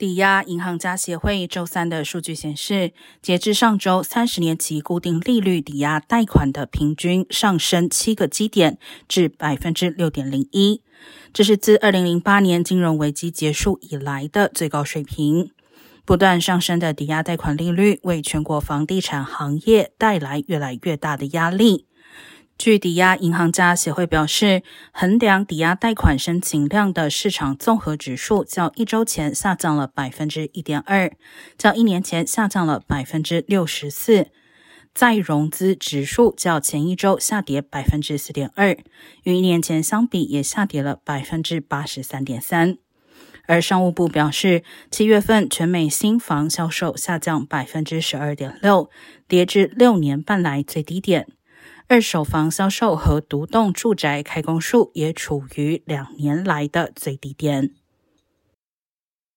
抵押银行家协会周三的数据显示，截至上周，三十年期固定利率抵押贷款的平均上升七个基点至百分之六点零一，这是自二零零八年金融危机结束以来的最高水平。不断上升的抵押贷款利率为全国房地产行业带来越来越大的压力。据抵押银行家协会表示，衡量抵押贷款申请量的市场综合指数较一周前下降了百分之一点二，较一年前下降了百分之六十四。再融资指数较前一周下跌百分之四点二，与一年前相比也下跌了百分之八十三点三。而商务部表示，七月份全美新房销售下降百分之十二点六，跌至六年半来最低点。二手房销售和独栋住宅开工数也处于两年来的最低点。